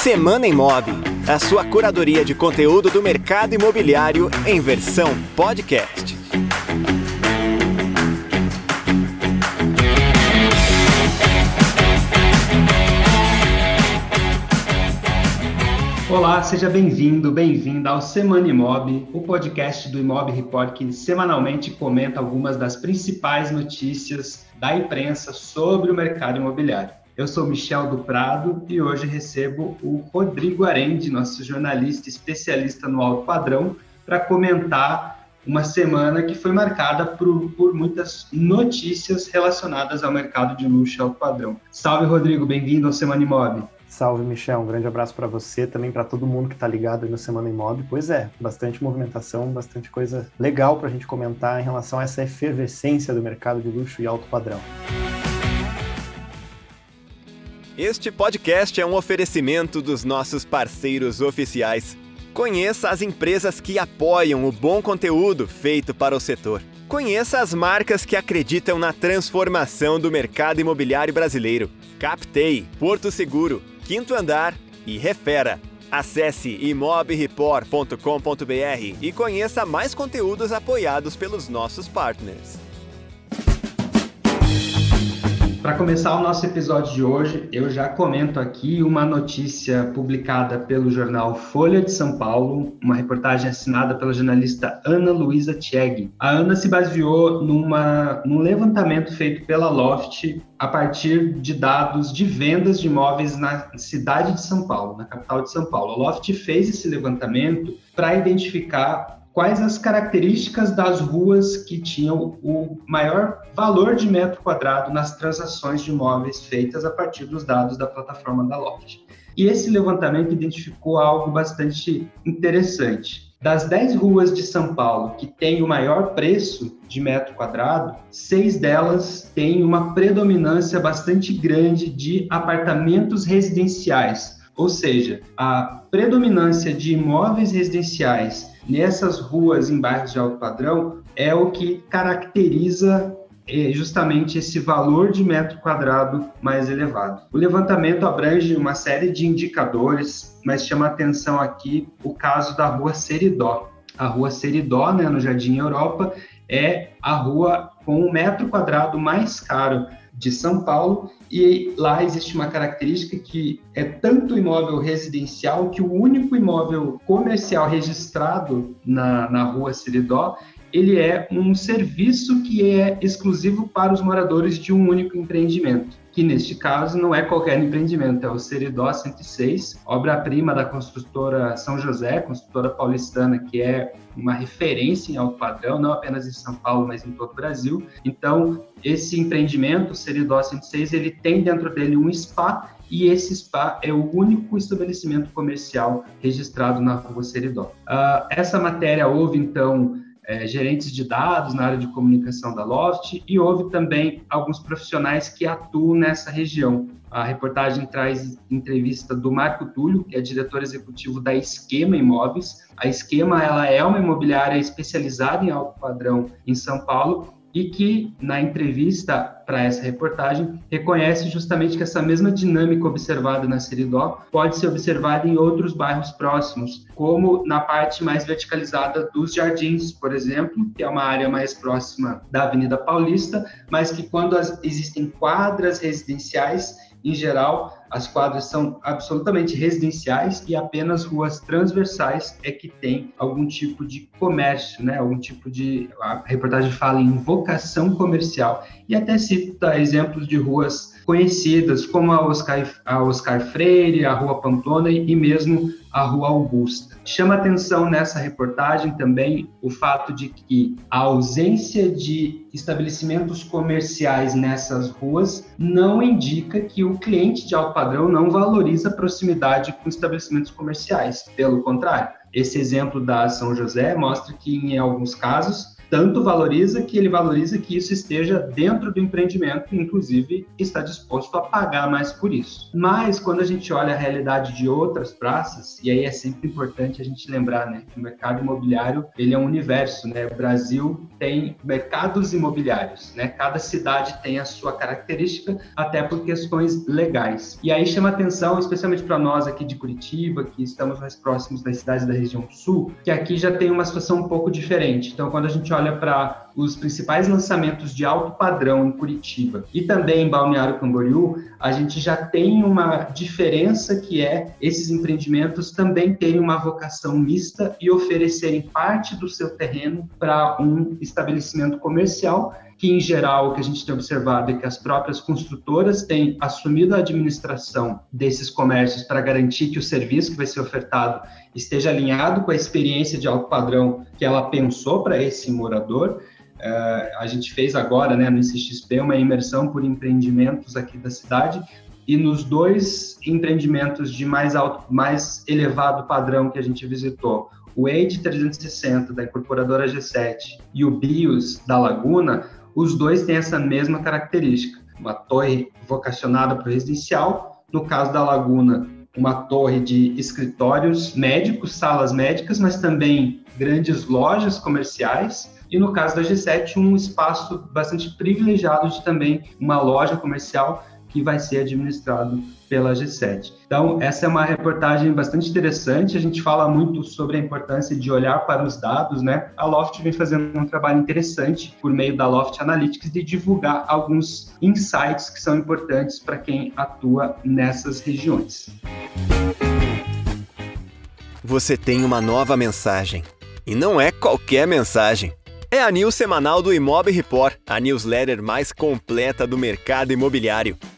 Semana Imob, a sua curadoria de conteúdo do mercado imobiliário em versão podcast. Olá, seja bem-vindo, bem-vinda ao Semana Imob, o podcast do Imob Report que semanalmente comenta algumas das principais notícias da imprensa sobre o mercado imobiliário. Eu sou Michel do Prado e hoje recebo o Rodrigo Arendi, nosso jornalista especialista no alto padrão, para comentar uma semana que foi marcada por, por, muitas notícias relacionadas ao mercado de luxo alto padrão. Salve, Rodrigo, bem-vindo ao Semana Imob. Salve, Michel. Um grande abraço para você, também para todo mundo que está ligado aí no Semana Imob. Pois é, bastante movimentação, bastante coisa legal para a gente comentar em relação a essa efervescência do mercado de luxo e alto padrão. Este podcast é um oferecimento dos nossos parceiros oficiais. Conheça as empresas que apoiam o bom conteúdo feito para o setor. Conheça as marcas que acreditam na transformação do mercado imobiliário brasileiro. Captei, Porto Seguro, Quinto Andar e Refera. Acesse imobreport.com.br e conheça mais conteúdos apoiados pelos nossos partners. Para começar o nosso episódio de hoje, eu já comento aqui uma notícia publicada pelo jornal Folha de São Paulo, uma reportagem assinada pela jornalista Ana Luísa Tcheg. A Ana se baseou numa, num levantamento feito pela Loft a partir de dados de vendas de imóveis na cidade de São Paulo, na capital de São Paulo. A Loft fez esse levantamento para identificar quais as características das ruas que tinham o maior valor de metro quadrado nas transações de imóveis feitas a partir dos dados da plataforma da Loft. E esse levantamento identificou algo bastante interessante. Das 10 ruas de São Paulo que têm o maior preço de metro quadrado, seis delas têm uma predominância bastante grande de apartamentos residenciais, ou seja, a predominância de imóveis residenciais nessas ruas em bairros de alto padrão é o que caracteriza eh, justamente esse valor de metro quadrado mais elevado. O levantamento abrange uma série de indicadores, mas chama atenção aqui o caso da rua Seridó. A rua Seridó, né, no Jardim Europa, é a rua com o metro quadrado mais caro de São Paulo e lá existe uma característica que é tanto imóvel residencial que o único imóvel comercial registrado na, na rua Seridó ele é um serviço que é exclusivo para os moradores de um único empreendimento, que neste caso não é qualquer empreendimento, é o Seridó 106, obra-prima da construtora São José, construtora paulistana, que é uma referência em alto padrão, não apenas em São Paulo, mas em todo o Brasil. Então, esse empreendimento, o Seridó 106, ele tem dentro dele um spa e esse spa é o único estabelecimento comercial registrado na rua Seridó. Uh, essa matéria houve, então, é, gerentes de dados na área de comunicação da Loft e houve também alguns profissionais que atuam nessa região. A reportagem traz entrevista do Marco Túlio, que é diretor executivo da Esquema Imóveis. A Esquema ela é uma imobiliária especializada em alto padrão em São Paulo e que, na entrevista para essa reportagem, reconhece justamente que essa mesma dinâmica observada na Seridó pode ser observada em outros bairros próximos, como na parte mais verticalizada dos Jardins, por exemplo, que é uma área mais próxima da Avenida Paulista, mas que quando existem quadras residenciais, em geral, as quadras são absolutamente residenciais e apenas ruas transversais é que tem algum tipo de comércio, né? Algum tipo de a reportagem fala em vocação comercial e até cita exemplos de ruas conhecidas como a Oscar, a Oscar Freire, a Rua Pamplona e mesmo a Rua Augusta. Chama atenção nessa reportagem também o fato de que a ausência de estabelecimentos comerciais nessas ruas não indica que o cliente de alto padrão não valoriza a proximidade com estabelecimentos comerciais. Pelo contrário, esse exemplo da São José mostra que, em alguns casos, tanto valoriza que ele valoriza que isso esteja dentro do empreendimento, inclusive está disposto a pagar mais por isso. Mas quando a gente olha a realidade de outras praças, e aí é sempre importante a gente lembrar, né, que o mercado imobiliário ele é um universo, né? O Brasil tem mercados imobiliários, né? Cada cidade tem a sua característica, até por questões legais. E aí chama atenção, especialmente para nós aqui de Curitiba, que estamos mais próximos das cidades da região sul, que aqui já tem uma situação um pouco diferente. Então, quando a gente olha para os principais lançamentos de alto padrão em Curitiba e também em Balneário Camboriú, a gente já tem uma diferença que é esses empreendimentos também terem uma vocação mista e oferecerem parte do seu terreno para um estabelecimento comercial que em geral o que a gente tem observado é que as próprias construtoras têm assumido a administração desses comércios para garantir que o serviço que vai ser ofertado esteja alinhado com a experiência de alto padrão que ela pensou para esse morador. Uh, a gente fez agora, né, no ICXP, uma imersão por empreendimentos aqui da cidade, e nos dois empreendimentos de mais alto, mais elevado padrão que a gente visitou, o EID 360 da incorporadora G7 e o BIOS da Laguna, os dois têm essa mesma característica. Uma torre vocacionada para o residencial, no caso da Laguna, uma torre de escritórios médicos, salas médicas, mas também grandes lojas comerciais. E no caso da G7, um espaço bastante privilegiado de também uma loja comercial que vai ser administrado pela G7. Então, essa é uma reportagem bastante interessante. A gente fala muito sobre a importância de olhar para os dados, né? A Loft vem fazendo um trabalho interessante por meio da Loft Analytics de divulgar alguns insights que são importantes para quem atua nessas regiões. Você tem uma nova mensagem. E não é qualquer mensagem. É a news semanal do Imob Report, a newsletter mais completa do mercado imobiliário.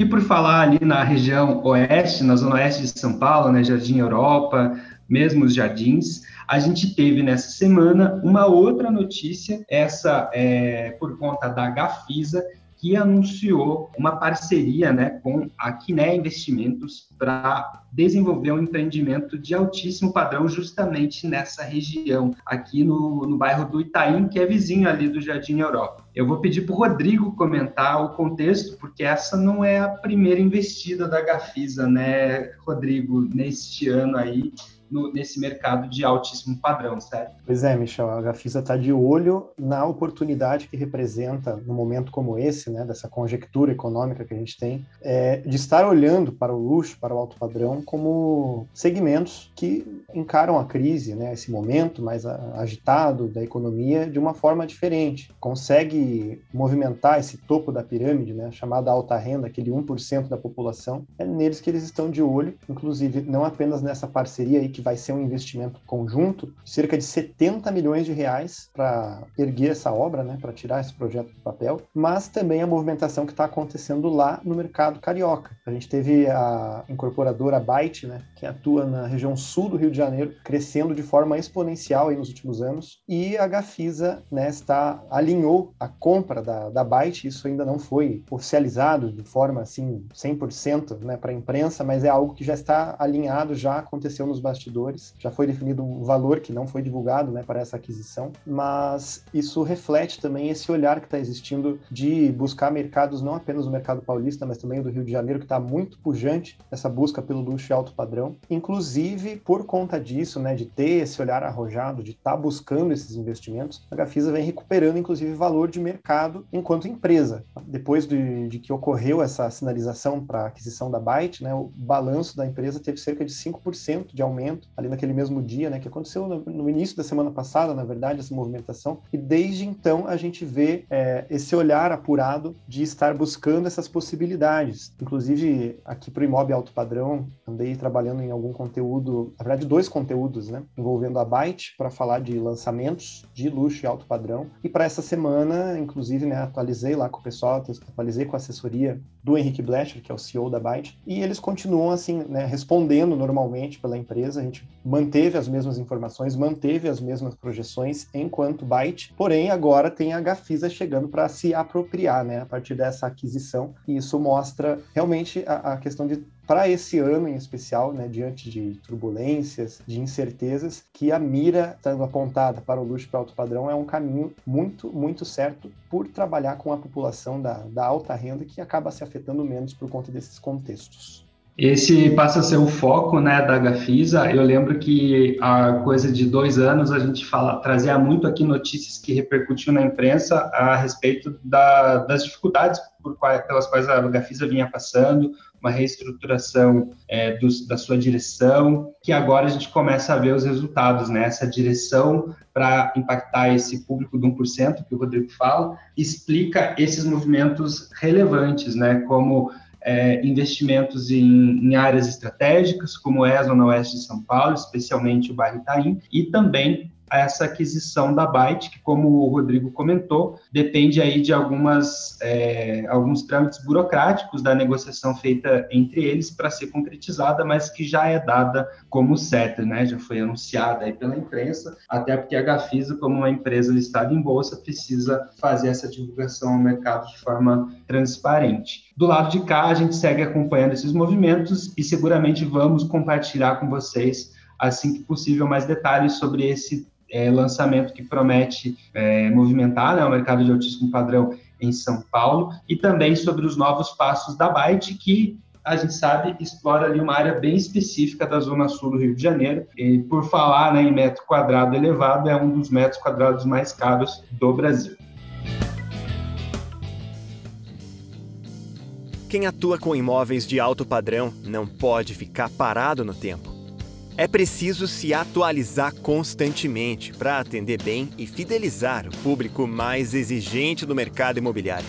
E por falar ali na região oeste, na zona oeste de São Paulo, né, Jardim Europa, mesmo os jardins, a gente teve nessa semana uma outra notícia, essa é por conta da Gafisa, que anunciou uma parceria né, com a Quiné Investimentos para desenvolver um empreendimento de altíssimo padrão justamente nessa região, aqui no, no bairro do Itaim, que é vizinho ali do Jardim Europa. Eu vou pedir para o Rodrigo comentar o contexto, porque essa não é a primeira investida da Gafisa, né, Rodrigo, neste ano aí no, nesse mercado de altíssimo padrão, certo? Pois é, Michel, a Gafisa está de olho na oportunidade que representa, num momento como esse, né, dessa conjectura econômica que a gente tem, é, de estar olhando para o luxo, para o alto padrão, como segmentos que encaram a crise, né, esse momento mais agitado da economia, de uma forma diferente. Consegue movimentar esse topo da pirâmide, né, chamada alta renda, aquele 1% da população, é neles que eles estão de olho, inclusive não apenas nessa parceria aí que que vai ser um investimento conjunto cerca de 70 milhões de reais para erguer essa obra, né, para tirar esse projeto do papel, mas também a movimentação que está acontecendo lá no mercado carioca. A gente teve a incorporadora Byte, né, que atua na região sul do Rio de Janeiro, crescendo de forma exponencial aí nos últimos anos, e a Gafisa né, está, alinhou a compra da, da Byte, isso ainda não foi oficializado de forma assim 100% né, para a imprensa, mas é algo que já está alinhado, já aconteceu nos bastidores bastidores. Já foi definido um valor que não foi divulgado né, para essa aquisição, mas isso reflete também esse olhar que está existindo de buscar mercados, não apenas o mercado paulista, mas também o do Rio de Janeiro, que está muito pujante essa busca pelo luxo e alto padrão. Inclusive, por conta disso, né, de ter esse olhar arrojado, de estar tá buscando esses investimentos, a Gafisa vem recuperando, inclusive, valor de mercado enquanto empresa. Depois de, de que ocorreu essa sinalização para a aquisição da Byte, né, o balanço da empresa teve cerca de 5% de aumento lançamento, ali naquele mesmo dia, né, que aconteceu no início da semana passada, na verdade, essa movimentação, e desde então a gente vê é, esse olhar apurado de estar buscando essas possibilidades. Inclusive, aqui para o Imob Alto Padrão, andei trabalhando em algum conteúdo, na verdade, dois conteúdos, né, envolvendo a Byte para falar de lançamentos de luxo e alto padrão. E para essa semana, inclusive, né, atualizei lá com o pessoal, atualizei com a assessoria do Henrique Blecher, que é o CEO da Byte, e eles continuam assim, né, respondendo normalmente pela empresa. A gente manteve as mesmas informações, manteve as mesmas projeções enquanto Byte, porém agora tem a Gafisa chegando para se apropriar, né, a partir dessa aquisição. E isso mostra realmente a, a questão de para esse ano em especial, né, diante de turbulências, de incertezas, que a mira estando apontada para o luxo para alto padrão é um caminho muito, muito certo por trabalhar com a população da, da alta renda que acaba se afetando menos por conta desses contextos. Esse passa a ser o foco né, da Gafisa. Eu lembro que há coisa de dois anos a gente fala, trazia muito aqui notícias que repercutiam na imprensa a respeito da, das dificuldades quais, pelas quais a Gafisa vinha passando, uma reestruturação é, da sua direção, que agora a gente começa a ver os resultados, né? Essa direção para impactar esse público de 1%, que o Rodrigo fala, explica esses movimentos relevantes, né? Como é, investimentos em, em, áreas estratégicas, como é a Zona Oeste de São Paulo, especialmente o bairro Itaim, e também essa aquisição da Byte, que, como o Rodrigo comentou, depende aí de algumas, é, alguns trâmites burocráticos da negociação feita entre eles para ser concretizada, mas que já é dada como certa, né? Já foi anunciada aí pela imprensa, até porque a Gafisa, como uma empresa listada em bolsa, precisa fazer essa divulgação ao mercado de forma transparente. Do lado de cá, a gente segue acompanhando esses movimentos e seguramente vamos compartilhar com vocês assim que possível mais detalhes sobre esse é, lançamento que promete é, movimentar né, o mercado de altíssimo padrão em São Paulo e também sobre os novos passos da Byte, que a gente sabe explora ali uma área bem específica da zona sul do Rio de Janeiro. E por falar né, em metro quadrado elevado, é um dos metros quadrados mais caros do Brasil. Quem atua com imóveis de alto padrão não pode ficar parado no tempo. É preciso se atualizar constantemente para atender bem e fidelizar o público mais exigente do mercado imobiliário.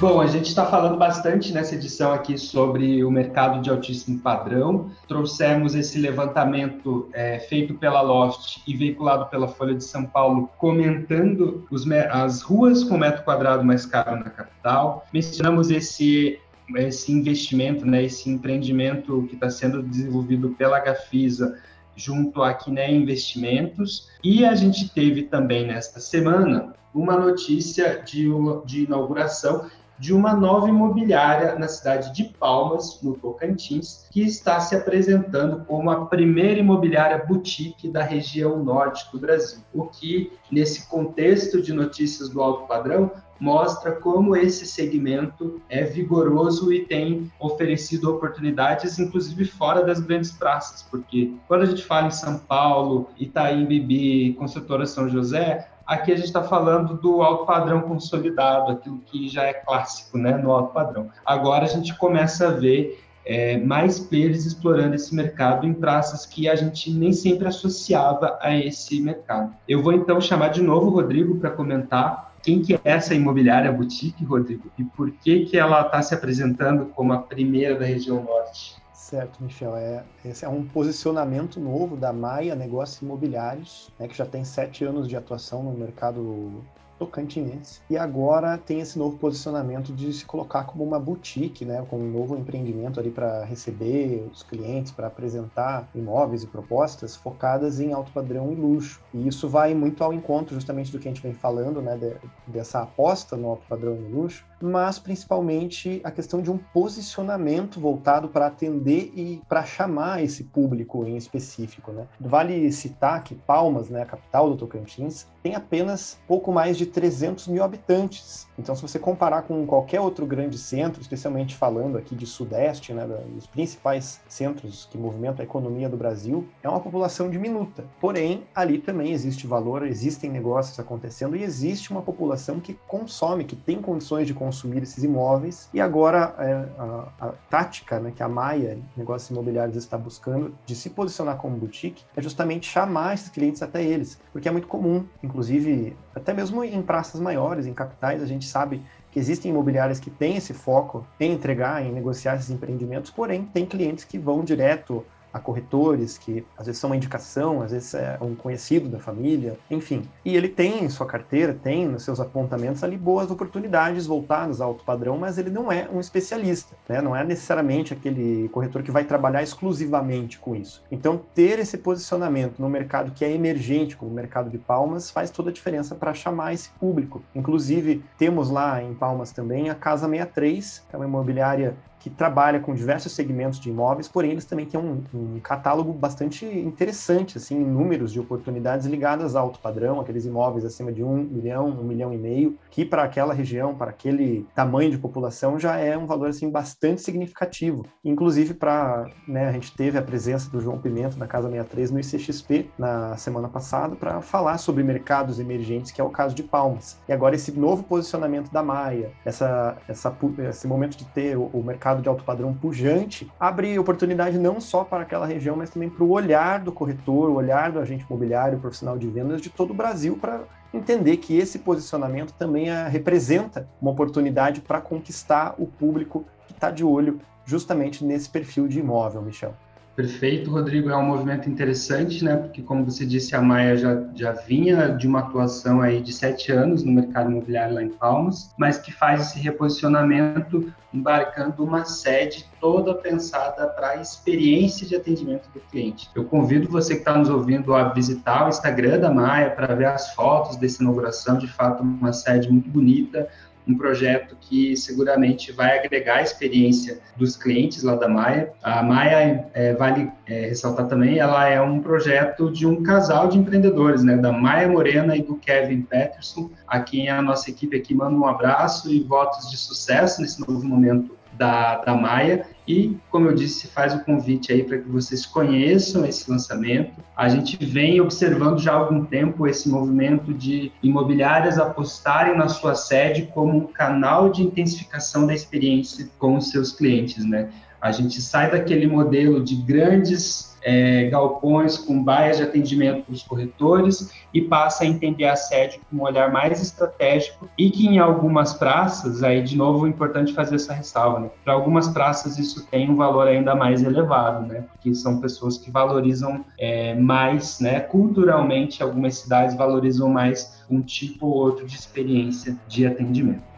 Bom, a gente está falando bastante nessa edição aqui sobre o mercado de altíssimo padrão. Trouxemos esse levantamento é, feito pela Loft e veiculado pela Folha de São Paulo, comentando os, as ruas com metro quadrado mais caro na capital. Mencionamos esse esse investimento, né, esse empreendimento que está sendo desenvolvido pela Gafisa junto à Quiné Investimentos. E a gente teve também nesta semana uma notícia de, de inauguração de uma nova imobiliária na cidade de Palmas, no Tocantins, que está se apresentando como a primeira imobiliária boutique da região norte do Brasil. O que, nesse contexto de notícias do alto padrão, mostra como esse segmento é vigoroso e tem oferecido oportunidades, inclusive fora das grandes praças, porque quando a gente fala em São Paulo, Itaim Bibi, Construtora São José, Aqui a gente está falando do alto padrão consolidado, aquilo que já é clássico né, no alto padrão. Agora a gente começa a ver é, mais players explorando esse mercado em praças que a gente nem sempre associava a esse mercado. Eu vou então chamar de novo o Rodrigo para comentar quem que é essa imobiliária boutique, Rodrigo, e por que que ela está se apresentando como a primeira da região norte. Certo, Michel. É, esse é um posicionamento novo da Maia Negócios Imobiliários, né, que já tem sete anos de atuação no mercado tocantinense. E agora tem esse novo posicionamento de se colocar como uma boutique, né, com um novo empreendimento ali para receber os clientes, para apresentar imóveis e propostas focadas em alto padrão e luxo. E isso vai muito ao encontro justamente do que a gente vem falando, né, de, dessa aposta no alto padrão e luxo, mas principalmente a questão de um posicionamento voltado para atender e para chamar esse público em específico. Né? Vale citar que Palmas, né, a capital do Tocantins, tem apenas pouco mais de 300 mil habitantes. Então, se você comparar com qualquer outro grande centro, especialmente falando aqui de Sudeste, né, dos principais centros que movimentam a economia do Brasil, é uma população diminuta. Porém, ali também existe valor, existem negócios acontecendo e existe uma população que consome, que tem condições de consumir esses imóveis. E agora é, a, a, tática né, que a Maia, Negócios Imobiliários, está buscando de se posicionar como boutique é justamente chamar esses clientes até eles, porque é muito comum, inclusive até mesmo em praças maiores, em capitais, a gente sabe que existem imobiliárias que têm esse foco em entregar, em negociar esses empreendimentos, porém tem clientes que vão direto a corretores, que às vezes são uma indicação, às vezes é um conhecido da família, enfim. E ele tem em sua carteira, tem nos seus apontamentos ali boas oportunidades voltadas ao alto padrão, mas ele não é um especialista, né? não é necessariamente aquele corretor que vai trabalhar exclusivamente com isso. Então, ter esse posicionamento no mercado que é emergente, como o mercado de Palmas, faz toda a diferença para chamar esse público. Inclusive, temos lá em Palmas também a Casa 63, que é uma imobiliária que trabalha com diversos segmentos de imóveis, porém eles também têm um, um, catálogo bastante interessante, assim, em números de oportunidades ligadas ao alto padrão, aqueles imóveis acima de um milhão, um milhão e meio, que para aquela região, para aquele tamanho de população, já é um valor assim bastante significativo. Inclusive para, né, a gente teve a presença do João Pimenta da Casa 63 no ICXP na semana passada para falar sobre mercados emergentes, que é o caso de Palmas. E agora esse novo posicionamento da Maia, essa, essa esse momento de ter o, o mercado mercado de alto padrão pujante, abre oportunidade não só para aquela região, mas também para o olhar do corretor, o olhar do agente imobiliário, profissional de vendas de todo o Brasil para entender que esse posicionamento também é, representa uma oportunidade para conquistar o público que está de olho justamente nesse perfil de imóvel, Michel. Perfeito, Rodrigo. É um movimento interessante, né? Porque, como você disse, a Maia já, já vinha de uma atuação aí de sete anos no mercado imobiliário lá em Palmas, mas que faz esse reposicionamento embarcando uma sede toda pensada para a experiência de atendimento do cliente. Eu convido você que está nos ouvindo a visitar o Instagram da Maia para ver as fotos dessa inauguração. De fato, uma sede muito bonita, um projeto que seguramente vai agregar a experiência dos clientes lá da Maia. A Maia, é, vale é, ressaltar também, ela é um projeto de um casal de empreendedores, né, da Maia Morena e do Kevin Peterson, a quem a nossa equipe aqui manda um abraço e votos de sucesso nesse novo momento da, da Maia. E, como eu disse, faz o convite aí para que vocês conheçam esse lançamento. A gente vem observando já há algum tempo esse movimento de imobiliárias apostarem na sua sede como um canal de intensificação da experiência com os seus clientes, né? A gente sai daquele modelo de grandes é, galpões com baias de atendimento para os corretores e passa a entender a sede com um olhar mais estratégico e que em algumas praças, aí de novo é importante fazer essa ressalva, né? para algumas praças isso tem um valor ainda mais elevado, né? porque são pessoas que valorizam é, mais, né? culturalmente algumas cidades valorizam mais um tipo ou outro de experiência de atendimento.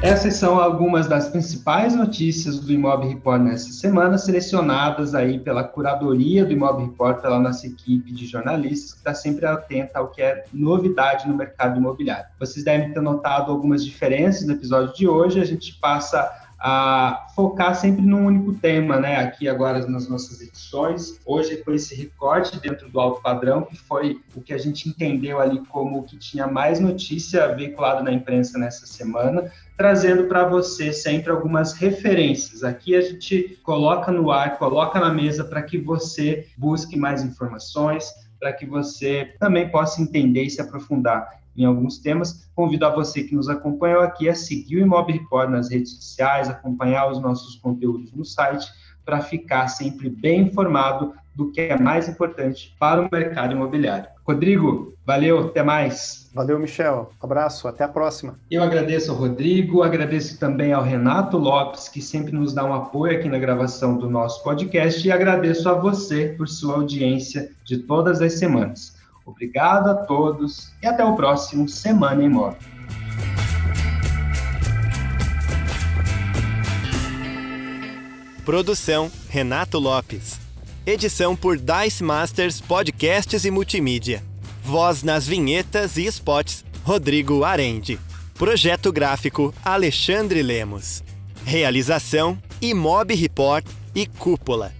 Essas são algumas das principais notícias do Imob Report nessa semana, selecionadas aí pela curadoria do Imob Report, pela nossa equipe de jornalistas, que está sempre atenta ao que é novidade no mercado imobiliário. Vocês devem ter notado algumas diferenças no episódio de hoje, a gente passa a focar sempre num único tema, né? Aqui agora nas nossas edições. Hoje foi esse recorte dentro do alto padrão, que foi o que a gente entendeu ali como o que tinha mais notícia veiculada na imprensa nessa semana, trazendo para você sempre algumas referências. Aqui a gente coloca no ar, coloca na mesa para que você busque mais informações, para que você também possa entender e se aprofundar em alguns temas. Convido a você que nos acompanhou aqui a seguir o Imob Report nas redes sociais, acompanhar os nossos conteúdos no site, para ficar sempre bem informado do que é mais importante para o mercado imobiliário. Rodrigo, valeu, até mais. Valeu, Michel. Abraço, até a próxima. Eu agradeço ao Rodrigo, agradeço também ao Renato Lopes, que sempre nos dá um apoio aqui na gravação do nosso podcast, e agradeço a você por sua audiência de todas as semanas. Obrigado a todos e até o próximo Semana Imóvel. Produção Renato Lopes. Edição por Dice Masters Podcasts e Multimídia. Voz nas vinhetas e spots Rodrigo Arende. Projeto gráfico Alexandre Lemos. Realização Imob Report e Cúpula.